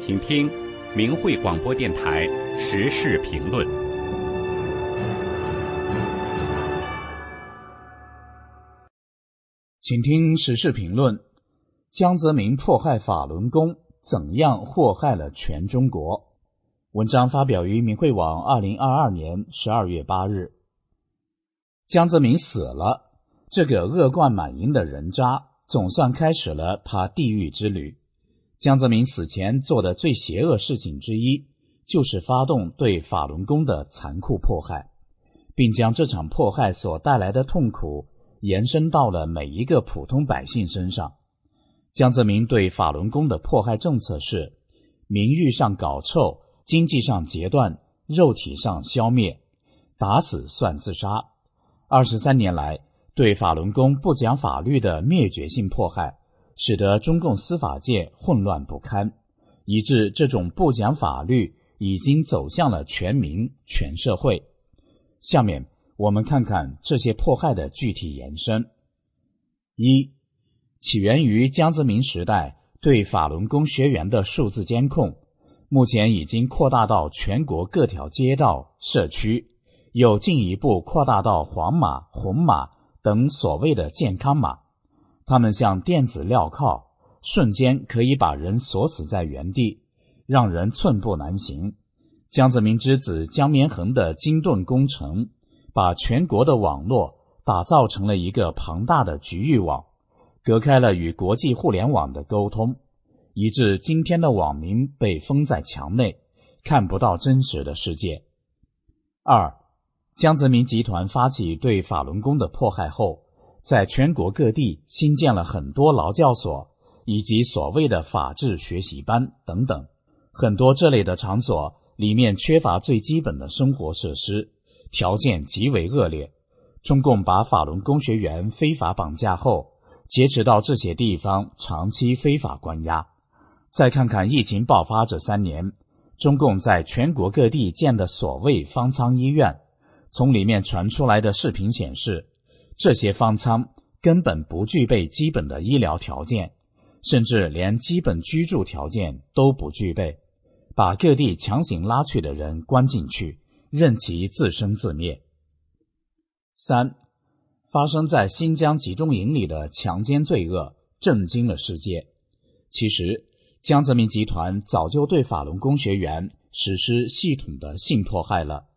请听明慧广播电台时事评论。请听时事评论：江泽民迫害法轮功，怎样祸害了全中国？文章发表于明慧网，二零二二年十二月八日。江泽民死了，这个恶贯满盈的人渣总算开始了他地狱之旅。江泽民死前做的最邪恶事情之一，就是发动对法轮功的残酷迫害，并将这场迫害所带来的痛苦延伸到了每一个普通百姓身上。江泽民对法轮功的迫害政策是：名誉上搞臭，经济上截断，肉体上消灭，打死算自杀。二十三年来，对法轮功不讲法律的灭绝性迫害。使得中共司法界混乱不堪，以致这种不讲法律已经走向了全民全社会。下面我们看看这些迫害的具体延伸：一、起源于江泽民时代对法轮功学员的数字监控，目前已经扩大到全国各条街道、社区，又进一步扩大到黄码、红码等所谓的健康码。他们像电子镣铐，瞬间可以把人锁死在原地，让人寸步难行。江泽民之子江绵恒的金盾工程，把全国的网络打造成了一个庞大的局域网，隔开了与国际互联网的沟通，以致今天的网民被封在墙内，看不到真实的世界。二，江泽民集团发起对法轮功的迫害后。在全国各地新建了很多劳教所，以及所谓的法治学习班等等，很多这类的场所里面缺乏最基本的生活设施，条件极为恶劣。中共把法轮功学员非法绑架后，劫持到这些地方长期非法关押。再看看疫情爆发这三年，中共在全国各地建的所谓方舱医院，从里面传出来的视频显示。这些方舱根本不具备基本的医疗条件，甚至连基本居住条件都不具备，把各地强行拉去的人关进去，任其自生自灭。三，发生在新疆集中营里的强奸罪恶震惊了世界。其实，江泽民集团早就对法轮功学员实施系统的性迫害了。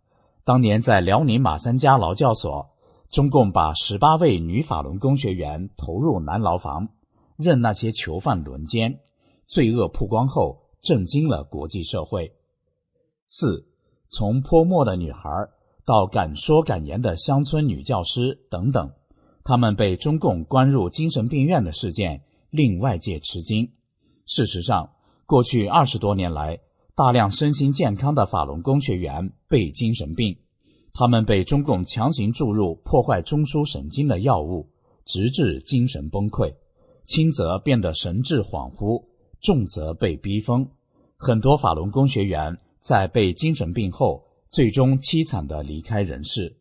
当年在辽宁马三家劳教所。中共把十八位女法轮功学员投入男牢房，任那些囚犯轮奸，罪恶曝光后震惊了国际社会。四，从泼墨的女孩到敢说敢言的乡村女教师等等，他们被中共关入精神病院的事件令外界吃惊。事实上，过去二十多年来，大量身心健康的法轮功学员被精神病。他们被中共强行注入破坏中枢神经的药物，直至精神崩溃，轻则变得神志恍惚，重则被逼疯。很多法轮功学员在被精神病后，最终凄惨的离开人世。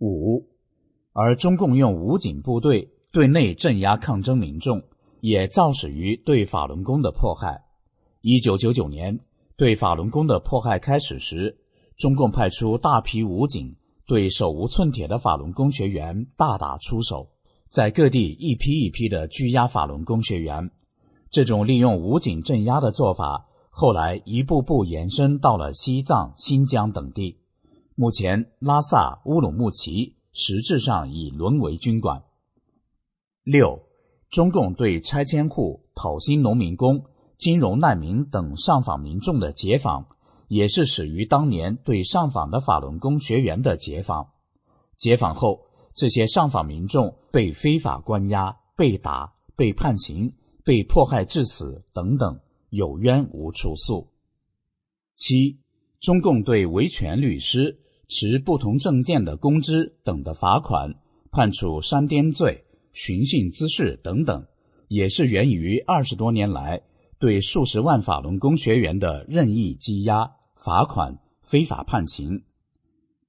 五，而中共用武警部队对内镇压抗争民众，也肇始于对法轮功的迫害。一九九九年，对法轮功的迫害开始时。中共派出大批武警对手无寸铁的法轮功学员大打出手，在各地一批一批的拘押法轮功学员。这种利用武警镇压的做法，后来一步步延伸到了西藏、新疆等地。目前，拉萨、乌鲁木齐实质上已沦为军管。六，中共对拆迁户、讨薪农民工、金融难民等上访民众的解访。也是始于当年对上访的法轮功学员的解访。解访后，这些上访民众被非法关押、被打、被判刑、被迫害致死等等，有冤无处诉。七，中共对维权律师、持不同证件的公知等的罚款，判处煽颠罪、寻衅滋事等等，也是源于二十多年来对数十万法轮功学员的任意羁押。罚款、非法判刑。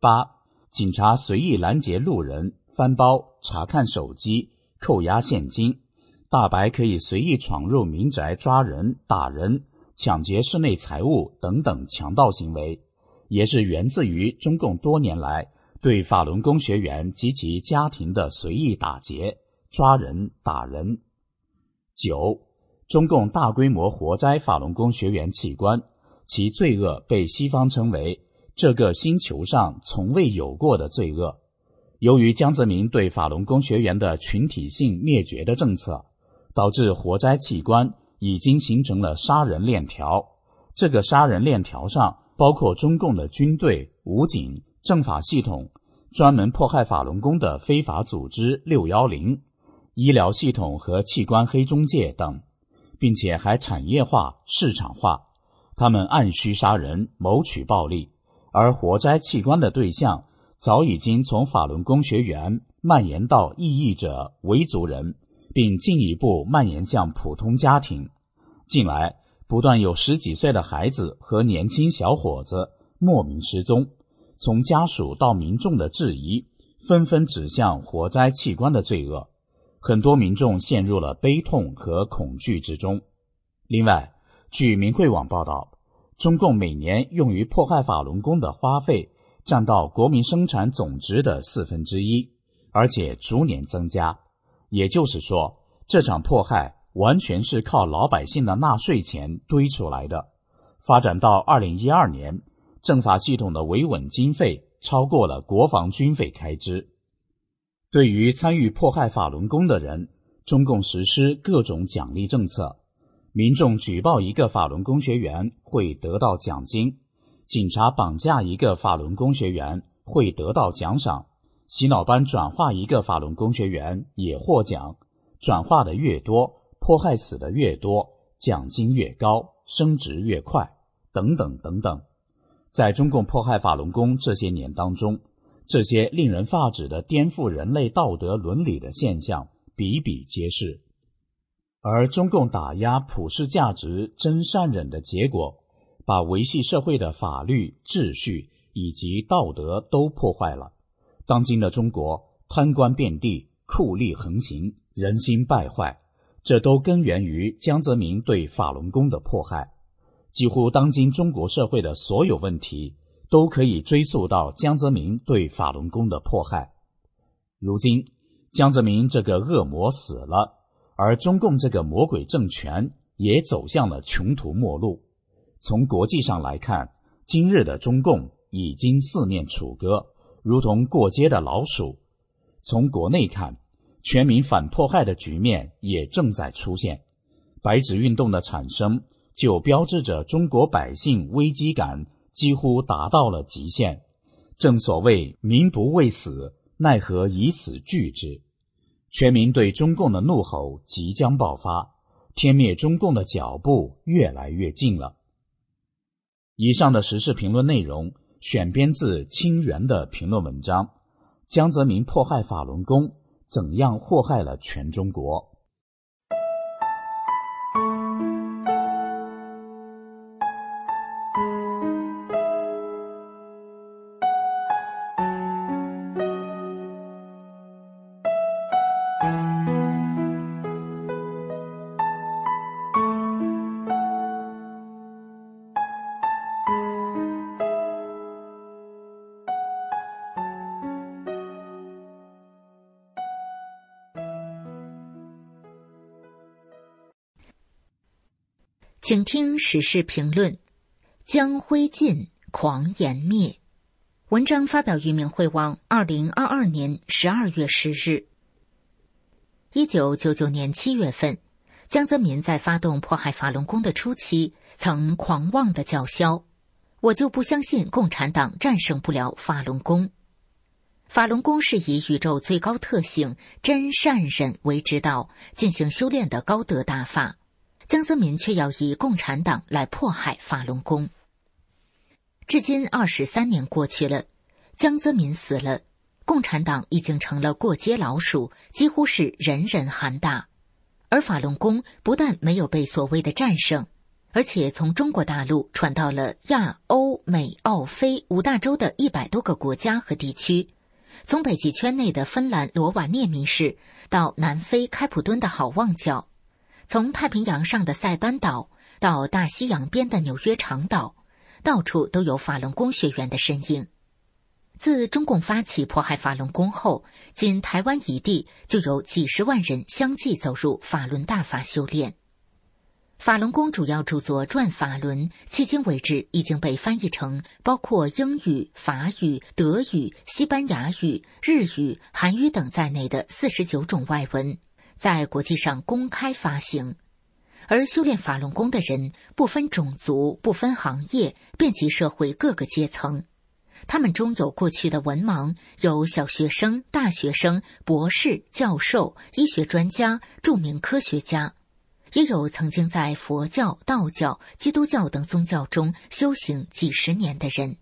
八、警察随意拦截路人、翻包、查看手机、扣押现金。大白可以随意闯入民宅抓人、打人，抢劫室内财物等等强盗行为，也是源自于中共多年来对法轮功学员及其家庭的随意打劫、抓人、打人。九，中共大规模活摘法轮功学员器官，其罪恶被西方称为这个星球上从未有过的罪恶。由于江泽民对法轮功学员的群体性灭绝的政策，导致活摘器官已经形成了杀人链条。这个杀人链条上包括中共的军队、武警、政法系统、专门迫害法轮功的非法组织“六幺零”、医疗系统和器官黑中介等，并且还产业化、市场化。他们按需杀人，谋取暴利，而活摘器官的对象。早已经从法轮功学员蔓延到异议者、维族人，并进一步蔓延向普通家庭。近来不断有十几岁的孩子和年轻小伙子莫名失踪，从家属到民众的质疑纷纷指向活摘器官的罪恶，很多民众陷入了悲痛和恐惧之中。另外，据明慧网报道，中共每年用于迫害法轮功的花费。占到国民生产总值的四分之一，而且逐年增加。也就是说，这场迫害完全是靠老百姓的纳税钱堆出来的。发展到二零一二年，政法系统的维稳经费超过了国防军费开支。对于参与迫害法轮功的人，中共实施各种奖励政策。民众举报一个法轮功学员会得到奖金。警察绑架一个法轮功学员会得到奖赏，洗脑班转化一个法轮功学员也获奖，转化的越多，迫害死的越多，奖金越高，升职越快，等等等等。在中共迫害法轮功这些年当中，这些令人发指的颠覆人类道德伦理的现象比比皆是，而中共打压普世价值真善忍的结果。把维系社会的法律秩序以及道德都破坏了。当今的中国贪官遍地，酷吏横行，人心败坏，这都根源于江泽民对法轮功的迫害。几乎当今中国社会的所有问题，都可以追溯到江泽民对法轮功的迫害。如今，江泽民这个恶魔死了，而中共这个魔鬼政权也走向了穷途末路。从国际上来看，今日的中共已经四面楚歌，如同过街的老鼠；从国内看，全民反迫害的局面也正在出现。白纸运动的产生，就标志着中国百姓危机感几乎达到了极限。正所谓“民不畏死，奈何以死惧之”，全民对中共的怒吼即将爆发，天灭中共的脚步越来越近了。以上的时事评论内容选编自清源的评论文章，《江泽民迫害法轮功，怎样祸害了全中国》。请听时事评论：将灰烬狂言灭。文章发表于明慧网，二零二二年十二月十日。一九九九年七月份，江泽民在发动迫害法轮功的初期，曾狂妄的叫嚣：“我就不相信共产党战胜不了法轮功。”法轮功是以宇宙最高特性真善忍为指导进行修炼的高德大法。江泽民却要以共产党来迫害法轮功。至今二十三年过去了，江泽民死了，共产党已经成了过街老鼠，几乎是人人喊打。而法轮功不但没有被所谓的战胜，而且从中国大陆传到了亚欧美澳非五大洲的一百多个国家和地区，从北极圈内的芬兰罗瓦涅米市到南非开普敦的好望角。从太平洋上的塞班岛到大西洋边的纽约长岛，到处都有法轮功学员的身影。自中共发起迫害法轮功后，仅台湾一地就有几十万人相继走入法轮大法修炼。法轮功主要著作《转法轮》，迄今为止已经被翻译成包括英语、法语、德语、西班牙语、日语、韩语等在内的四十九种外文，在国际上公开发行。而修炼法轮功的人不分种族、不分行业，遍及社会各个阶层。他们中有过去的文盲，有小学生、大学生、博士、教授、医学专家、著名科学家。也有曾经在佛教、道教、基督教等宗教中修行几十年的人。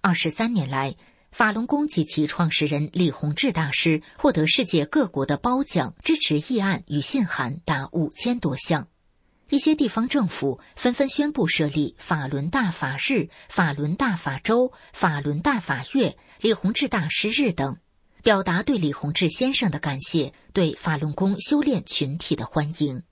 二十三年来，法轮功及其创始人李洪志大师获得世界各国的褒奖、支持议案与信函达五千多项。一些地方政府纷纷宣布设立法轮大法日、法轮大法周、法轮大法月、李洪志大师日等，表达对李洪志先生的感谢，对法轮功修炼群体的欢迎。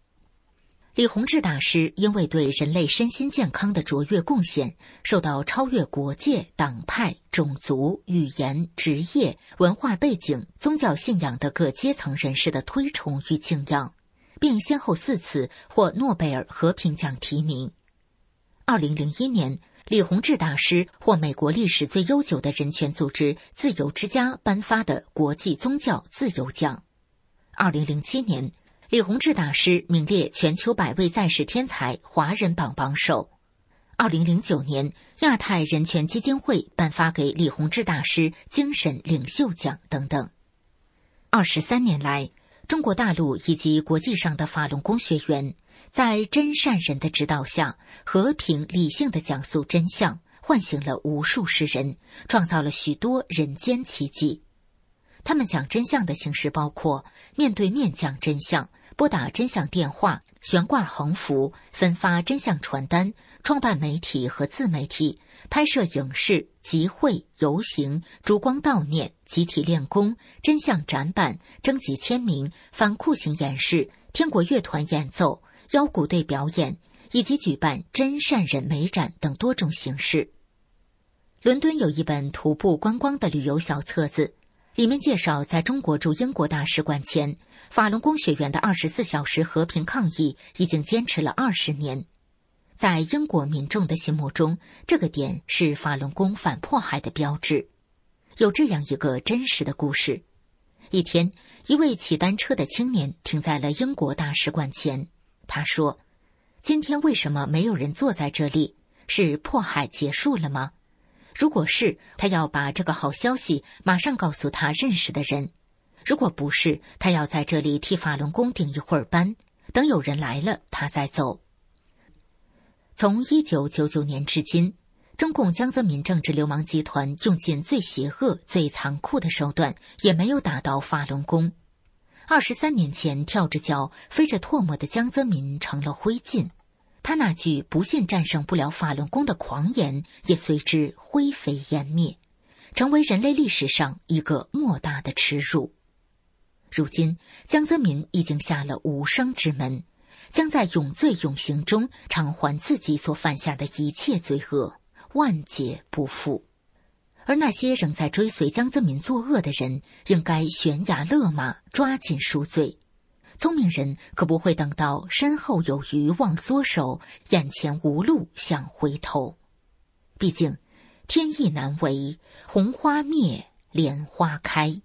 李洪志大师因为对人类身心健康的卓越贡献，受到超越国界、党派、种族、语言、职业、文化背景、宗教信仰的各阶层人士的推崇与敬仰，并先后四次获诺贝尔和平奖提名。二零零一年，李洪志大师获美国历史最悠久的人权组织“自由之家”颁发的国际宗教自由奖。二零零七年。李洪志大师名列全球百位在世天才华人榜榜首。二零零九年，亚太人权基金会颁发给李洪志大师精神领袖奖等等。二十三年来，中国大陆以及国际上的法轮功学员，在真善人的指导下，和平理性的讲述真相，唤醒了无数世人，创造了许多人间奇迹。他们讲真相的形式包括面对面讲真相。拨打真相电话、悬挂横幅、分发真相传单、创办媒体和自媒体、拍摄影视、集会、游行、烛光悼念、集体练功、真相展板、征集签名、反酷刑演示、天国乐团演奏、腰鼓队表演，以及举办真善人美展等多种形式。伦敦有一本徒步观光的旅游小册子。里面介绍，在中国驻英国大使馆前，法轮功学员的二十四小时和平抗议已经坚持了二十年。在英国民众的心目中，这个点是法轮功反迫害的标志。有这样一个真实的故事：一天，一位骑单车的青年停在了英国大使馆前。他说：“今天为什么没有人坐在这里？是迫害结束了吗？”如果是他要把这个好消息马上告诉他认识的人，如果不是，他要在这里替法轮功顶一会儿班，等有人来了他再走。从一九九九年至今，中共江泽民政治流氓集团用尽最邪恶、最残酷的手段，也没有打倒法轮功。二十三年前跳着脚、飞着唾沫的江泽民成了灰烬。他那句“不信战胜不了法轮功”的狂言也随之灰飞烟灭，成为人类历史上一个莫大的耻辱。如今，江泽民已经下了无声之门，将在永罪永刑中偿还自己所犯下的一切罪恶，万劫不复。而那些仍在追随江泽民作恶的人，应该悬崖勒马，抓紧赎罪。聪明人可不会等到身后有余忘缩手，眼前无路想回头。毕竟，天意难违，红花灭，莲花开。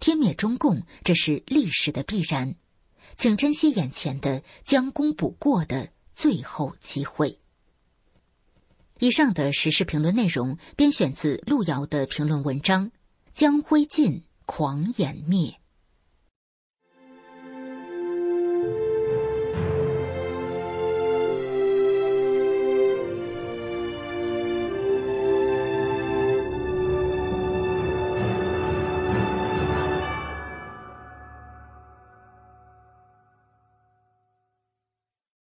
天灭中共，这是历史的必然。请珍惜眼前的将功补过的最后机会。以上的时事评论内容编选自路遥的评论文章《将灰烬，狂掩灭》。